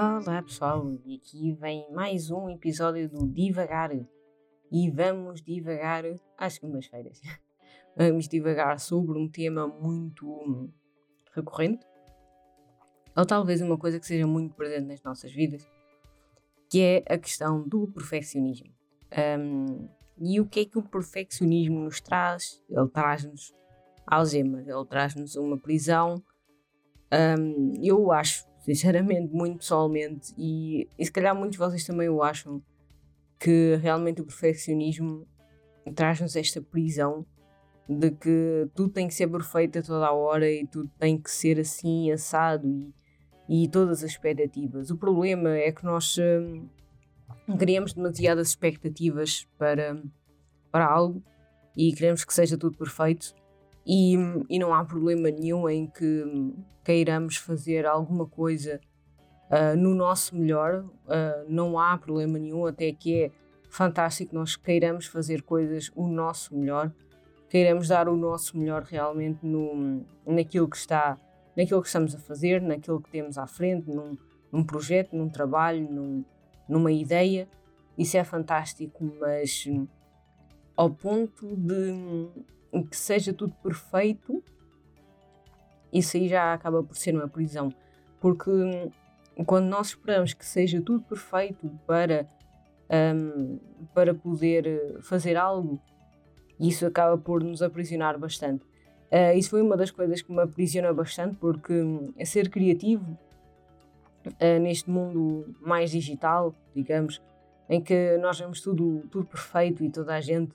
Olá pessoal, e aqui vem mais um episódio do Divagar. E vamos divagar às segundas-feiras. Vamos divagar sobre um tema muito recorrente, ou talvez uma coisa que seja muito presente nas nossas vidas, que é a questão do perfeccionismo. Um, e o que é que o perfeccionismo nos traz? Ele traz-nos algemas, ele traz-nos uma prisão. Um, eu acho sinceramente, muito pessoalmente, e, e se calhar muitos de vocês também o acham, que realmente o perfeccionismo traz-nos esta prisão de que tudo tem que ser perfeito a toda a hora e tudo tem que ser assim, assado e, e todas as expectativas. O problema é que nós hum, criamos demasiadas expectativas para, para algo e queremos que seja tudo perfeito e, e não há problema nenhum em que queiramos fazer alguma coisa uh, no nosso melhor, uh, não há problema nenhum, até que é fantástico nós queiramos fazer coisas o nosso melhor, queiramos dar o nosso melhor realmente no, naquilo que está, naquilo que estamos a fazer, naquilo que temos à frente, num, num projeto, num trabalho, num, numa ideia. Isso é fantástico, mas ao ponto de que seja tudo perfeito, isso aí já acaba por ser uma prisão. Porque hum, quando nós esperamos que seja tudo perfeito para, um, para poder eh, fazer algo, isso acaba por nos aprisionar bastante. Uh, isso foi uma das coisas que me aprisiona bastante, porque hum, ser criativo uh, neste mundo mais digital, digamos, em que nós vemos tudo, tudo perfeito e toda a gente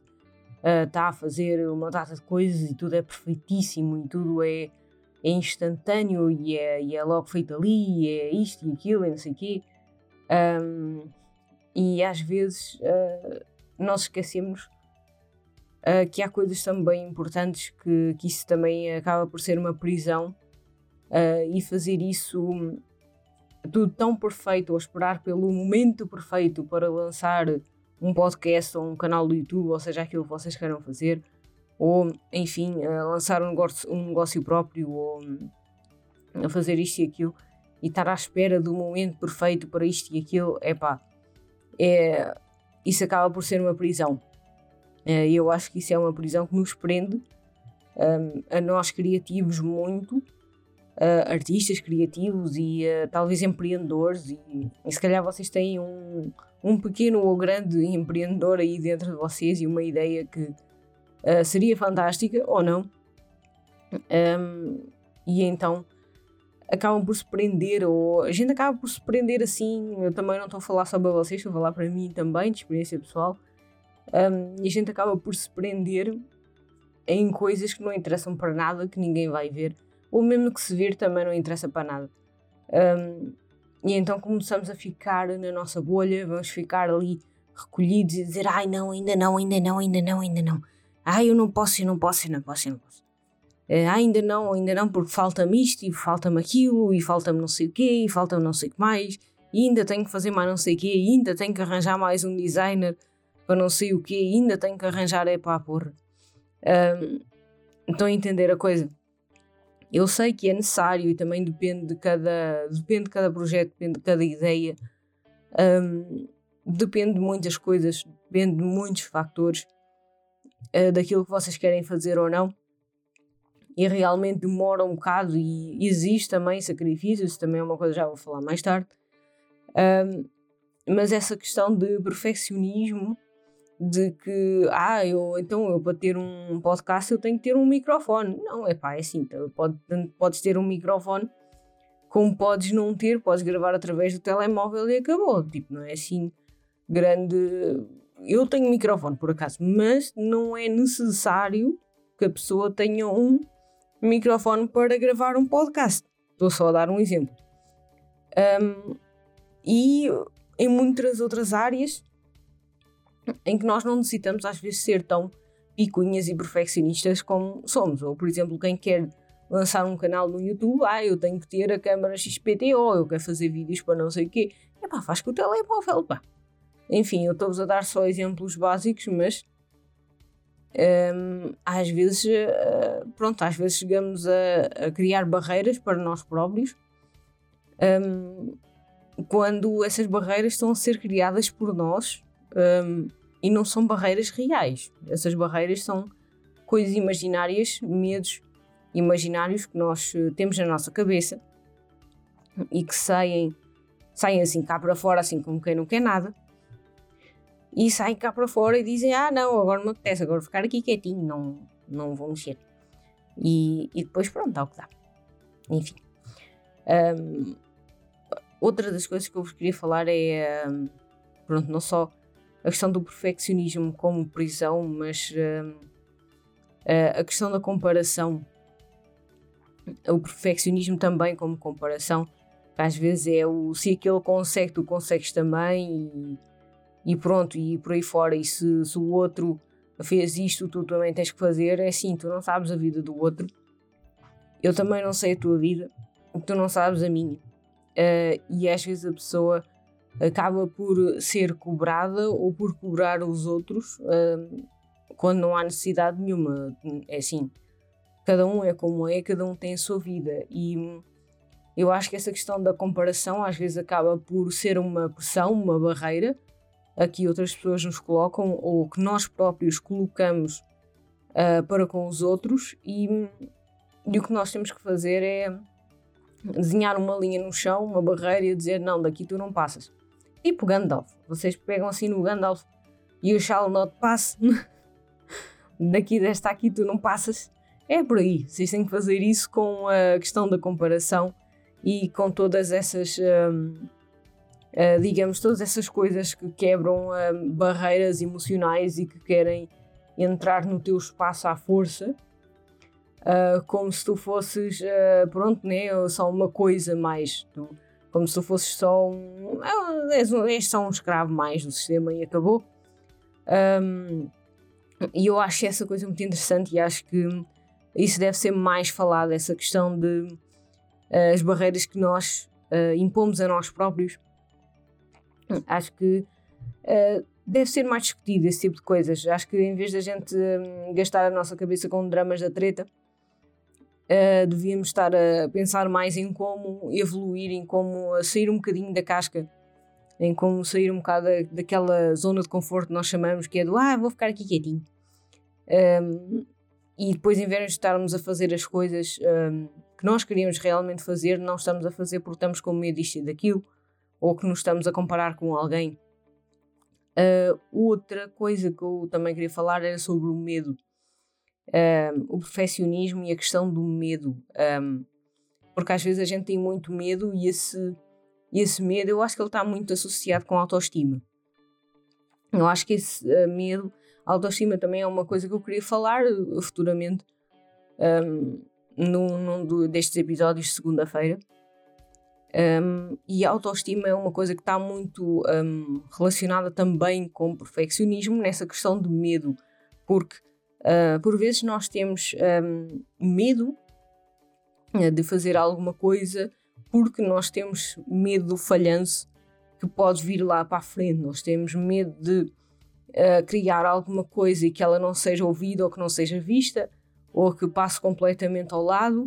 está uh, a fazer uma data de coisas e tudo é perfeitíssimo e tudo é, é instantâneo e é, e é logo feito ali e é isto e aquilo e não sei o quê. Um, e às vezes uh, nós esquecemos uh, que há coisas também importantes que, que isso também acaba por ser uma prisão e fazer isso tudo tão perfeito ou esperar pelo momento perfeito para lançar um podcast ou um canal do YouTube, ou seja, aquilo que vocês queiram fazer, ou enfim, lançar um negócio, um negócio próprio, ou a fazer isto e aquilo, e estar à espera do momento perfeito para isto e aquilo, epá, é, isso acaba por ser uma prisão. É, eu acho que isso é uma prisão que nos prende um, a nós criativos muito, uh, artistas criativos e uh, talvez empreendedores, e, e se calhar vocês têm um um pequeno ou grande empreendedor aí dentro de vocês e uma ideia que uh, seria fantástica ou não. Um, e então acabam por se prender, ou a gente acaba por se prender assim. Eu também não estou a falar só para vocês, estou a falar para mim também, de experiência pessoal. Um, e a gente acaba por se prender em coisas que não interessam para nada, que ninguém vai ver, ou mesmo que se vir também não interessa para nada. Um, e então começamos a ficar na nossa bolha, vamos ficar ali recolhidos e dizer: ai não, ainda não, ainda não, ainda não, ainda não. Ai, eu não posso, eu não posso, eu não posso, eu não posso. Uh, ainda não, ainda não, porque falta-me isto e falta-me aquilo e falta-me não sei o quê e falta-me não sei o que mais e ainda tenho que fazer mais não sei o quê e ainda tenho que arranjar mais um designer para não sei o quê e ainda tenho que arranjar é para a porra. Um, estão a entender a coisa? Eu sei que é necessário e também depende de cada, depende de cada projeto, depende de cada ideia, um, depende de muitas coisas, depende de muitos fatores uh, daquilo que vocês querem fazer ou não. E realmente demora um bocado e existe também sacrifício, isso também é uma coisa que já vou falar mais tarde. Um, mas essa questão de perfeccionismo de que, ah, eu, então eu para ter um podcast eu tenho que ter um microfone. Não, é pá, é assim, então, pode, podes ter um microfone, como podes não ter, podes gravar através do telemóvel e acabou. Tipo, não é assim grande. Eu tenho microfone por acaso, mas não é necessário que a pessoa tenha um microfone para gravar um podcast. Estou só a dar um exemplo. Um, e em muitas outras áreas em que nós não necessitamos às vezes ser tão picuinhas e perfeccionistas como somos. Ou, por exemplo, quem quer lançar um canal no YouTube, ah, eu tenho que ter a câmera XPTO, eu quero fazer vídeos para não sei o quê. É pá, faz com o telemóvel, pá. Enfim, eu estou-vos a dar só exemplos básicos, mas um, às vezes, uh, pronto, às vezes chegamos a, a, criar barreiras para nós próprios um, quando essas barreiras estão a ser criadas por nós um, e não são barreiras reais. Essas barreiras são coisas imaginárias, medos imaginários que nós eh, temos na nossa cabeça e que saem, saem assim cá para fora, assim como quem não quer nada, e saem cá para fora e dizem: Ah, não, agora não me apetece, agora ficar aqui quietinho, não, não vou mexer. E, e depois, pronto, dá o que dá. Enfim. Um, outra das coisas que eu vos queria falar é, um, pronto, não só a questão do perfeccionismo como prisão, mas um, a questão da comparação o perfeccionismo também como comparação. Às vezes é o se aquele consegue, tu consegues também e, e pronto, e por aí fora. E se, se, o outro fez isto, tu também tens que fazer. É assim, tu não sabes a vida do outro. Eu também não sei a tua vida, tu não sabes a minha. Uh, e às vezes a pessoa acaba por ser cobrada ou por cobrar os outros uh, quando não há necessidade nenhuma. É assim, cada um é como é, cada um tem a sua vida. E eu acho que essa questão da comparação às vezes acaba por ser uma pressão, uma barreira a que outras pessoas nos colocam ou que nós próprios colocamos uh, para com os outros. E, e o que nós temos que fazer é desenhar uma linha no chão, uma barreira e dizer: não, daqui tu não passas. Tipo Gandalf. Vocês pegam assim no Gandalf e o shall not pass. daqui desta aqui tu não passas. É por aí. Vocês têm que fazer isso com a questão da comparação e com todas essas, um, uh, eh, digamos, todas essas coisas que quebram uh, barreiras emocionais e que querem entrar no teu espaço à força, uh, como se tu fosses, pronto, né, só uma coisa mais. Tu, como se tu fosses só um. És, és só um escravo mais do sistema e acabou. Um, e eu acho essa coisa muito interessante e acho que isso deve ser mais falado, essa questão de uh, as barreiras que nós uh, impomos a nós próprios. Acho que uh, deve ser mais discutido esse tipo de coisas. Acho que em vez da gente gastar a nossa cabeça com dramas da treta, devíamos estar a pensar mais em como evoluir, em como sair um bocadinho da casca, em como sair um bocado daquela zona de conforto que nós chamamos, que é do ah, vou ficar aqui quietinho. Um, e depois, em vez de estarmos a fazer as coisas um, que nós queríamos realmente fazer, não estamos a fazer porque estamos com medo disto e daquilo, ou que nos estamos a comparar com alguém. Uh, outra coisa que eu também queria falar era sobre o medo, um, o perfeccionismo e a questão do medo. Um, porque às vezes a gente tem muito medo e esse, esse medo eu acho que ele está muito associado com a autoestima. Eu acho que esse uh, medo a autoestima também é uma coisa que eu queria falar uh, futuramente um, num, num do, destes episódios de segunda-feira. Um, e a autoestima é uma coisa que está muito um, relacionada também com perfeccionismo, nessa questão de medo, porque uh, por vezes nós temos um, medo uh, de fazer alguma coisa porque nós temos medo do falhanço que pode vir lá para a frente, nós temos medo de uh, criar alguma coisa e que ela não seja ouvida ou que não seja vista ou que passe completamente ao lado.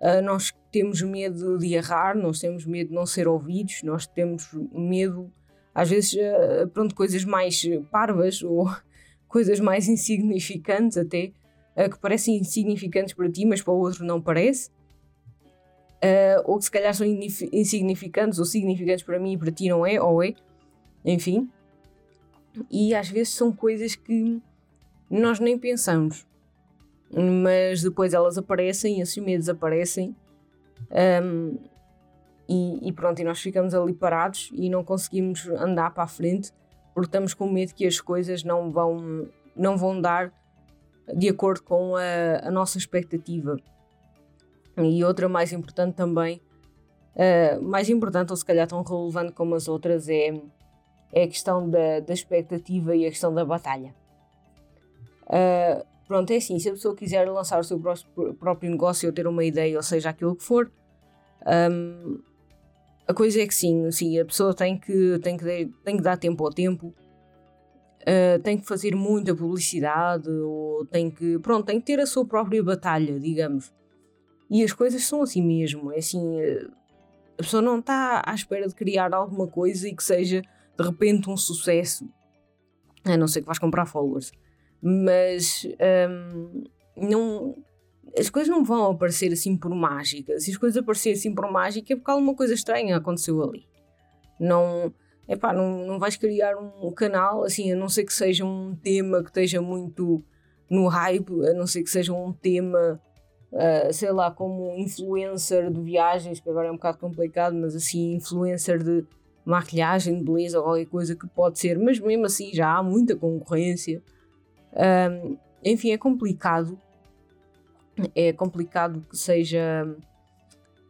Uh, nós temos medo de errar, nós temos medo de não ser ouvidos, nós temos medo, às vezes, uh, pronto, coisas mais parvas ou coisas mais insignificantes até, uh, que parecem insignificantes para ti, mas para o outro não parece. Uh, ou que se calhar são insignificantes ou significantes para mim e para ti não é, ou é, enfim. E às vezes são coisas que nós nem pensamos, mas depois elas aparecem, esses medos aparecem, um, e, e, pronto, e nós ficamos ali parados e não conseguimos andar para a frente porque estamos com medo que as coisas não vão, não vão dar de acordo com a, a nossa expectativa. E outra mais importante também, uh, mais importante ou se calhar tão relevante como as outras, é é a questão da, da expectativa e a questão da batalha. Uh, pronto, é assim, se a pessoa quiser lançar o seu próprio negócio ou ter uma ideia, ou seja, aquilo que for, um, a coisa é que sim, sim, a pessoa tem que, tem que, tem que dar tempo ao tempo, uh, tem que fazer muita publicidade, ou tem que, pronto, tem que ter a sua própria batalha, digamos. E as coisas são assim mesmo, é assim, uh, a pessoa não está à espera de criar alguma coisa e que seja de repente um sucesso. A não ser que vais comprar followers. Mas um, não, as coisas não vão aparecer assim por mágica. Se as coisas aparecerem assim por mágica é porque alguma coisa estranha aconteceu ali. Não, epá, não, não vais criar um canal assim, a não ser que seja um tema que esteja muito no hype, a não ser que seja um tema, uh, sei lá, como influencer de viagens, que agora é um bocado complicado, mas assim, influencer de maquilhagem, de beleza ou qualquer coisa que pode ser, mas mesmo assim já há muita concorrência. Um, enfim, é complicado. É complicado que seja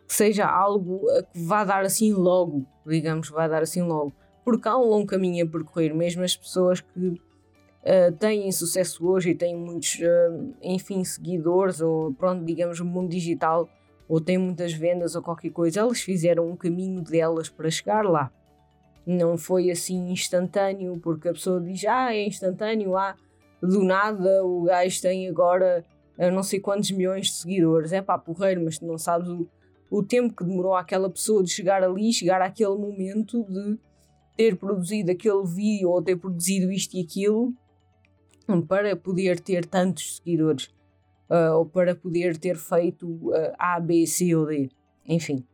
que seja algo que vá dar assim logo, digamos, vai dar assim logo. Porque há um longo caminho a percorrer, mesmo as pessoas que uh, têm sucesso hoje e têm muitos, uh, enfim, seguidores, ou pronto, digamos, no mundo digital, ou têm muitas vendas ou qualquer coisa, elas fizeram um caminho delas para chegar lá. Não foi assim instantâneo, porque a pessoa diz, ah, é instantâneo, ah, do nada o gajo tem agora não sei quantos milhões de seguidores. É pá, porreiro, mas tu não sabes o o tempo que demorou aquela pessoa de chegar ali, chegar àquele momento de ter produzido aquele vídeo ou ter produzido isto e aquilo para poder ter tantos seguidores uh, ou para poder ter feito uh, A, B, C ou D, enfim.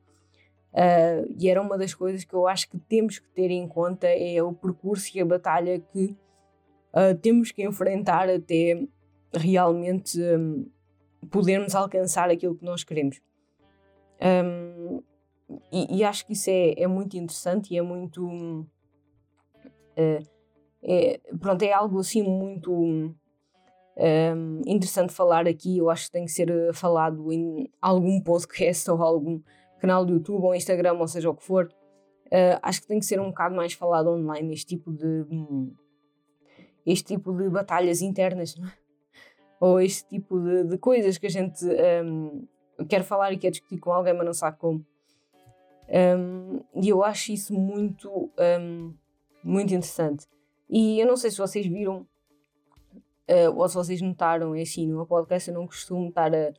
Uh, e era uma das coisas que eu acho que temos que ter em conta é o percurso e a batalha que temos que enfrentar até realmente um, podermos alcançar aquilo que nós queremos. Um, e, e, acho que isso é, é muito interessante e é muito. Uh, é, pronto, é algo assim muito um, interessante falar aqui. Eu acho que tem que ser eh, falado em algum podcast ou algum canal do YouTube ou Instagram, ou seja o que for. Uh, acho que tem que ser um bocado mais falado online este tipo de. Um, este tipo de batalhas internas, ou este tipo de, de coisas que a gente um, quero falar e quero discutir com alguém, mas não sabe como. Um, e eu acho isso muito, um, muito interessante. E eu não sei se vocês viram uh, ou se vocês notaram, é assim, no podcast eu não costumo estar a,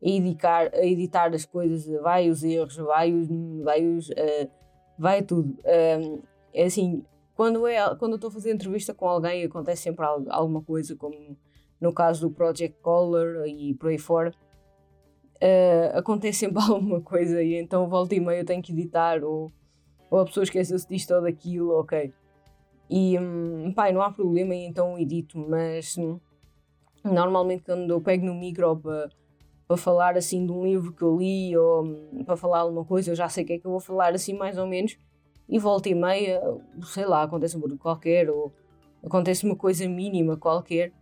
editar, a editar as coisas, vai os erros, vai os. vai, os, uh, vai tudo. Um, é assim, quando, é, quando eu estou a fazer entrevista com alguém, acontece sempre alguma coisa, como no caso do Project Color e por aí fora uh, acontece sempre alguma coisa e então volta e meia eu tenho que editar ou, ou a pessoa esqueceu-se disto ou daquilo, ok. E um, pai, não há problema e então edito, mas um, normalmente quando eu pego no micro para, para falar assim de um livro que eu li ou um, para falar alguma coisa, eu já sei o que é que eu vou falar assim mais ou menos e volta e meia, sei lá, acontece um barulho qualquer ou acontece uma coisa mínima qualquer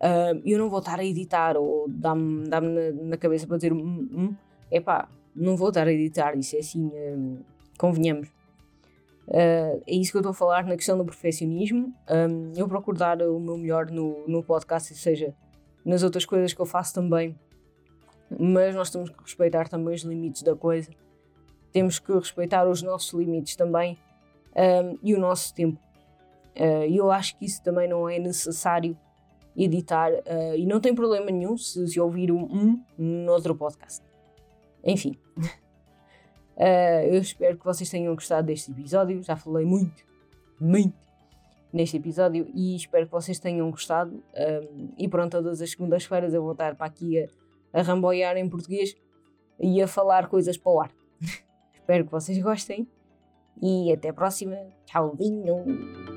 uh, eu não vou estar a editar ou dá-me dá na, na, cabeça para dizer hum, hum, epá, não vou estar a editar, isso é assim, convenhamos. Uh, é isso que eu estou a falar na questão do perfeccionismo. Um, eu procuro dar o meu melhor no, no podcast, ou seja, nas outras coisas que eu faço também, mas nós temos que respeitar também os limites da coisa, temos que respeitar os nossos limites também um, e o nosso tempo. Uh, eu acho que isso também não é necessário editar uh, e não tem problema nenhum se, se ouvir um, um no outro podcast. Enfim, uh, eu espero que vocês tenham gostado deste episódio. Já falei muito, muito neste episódio e espero que vocês tenham gostado. Um, e pronto, todas as segundas-feiras eu vou estar para aqui a, a ramboiar em português e a falar coisas para o ar. espero que vocês gostem e até a próxima. Tchauzinho!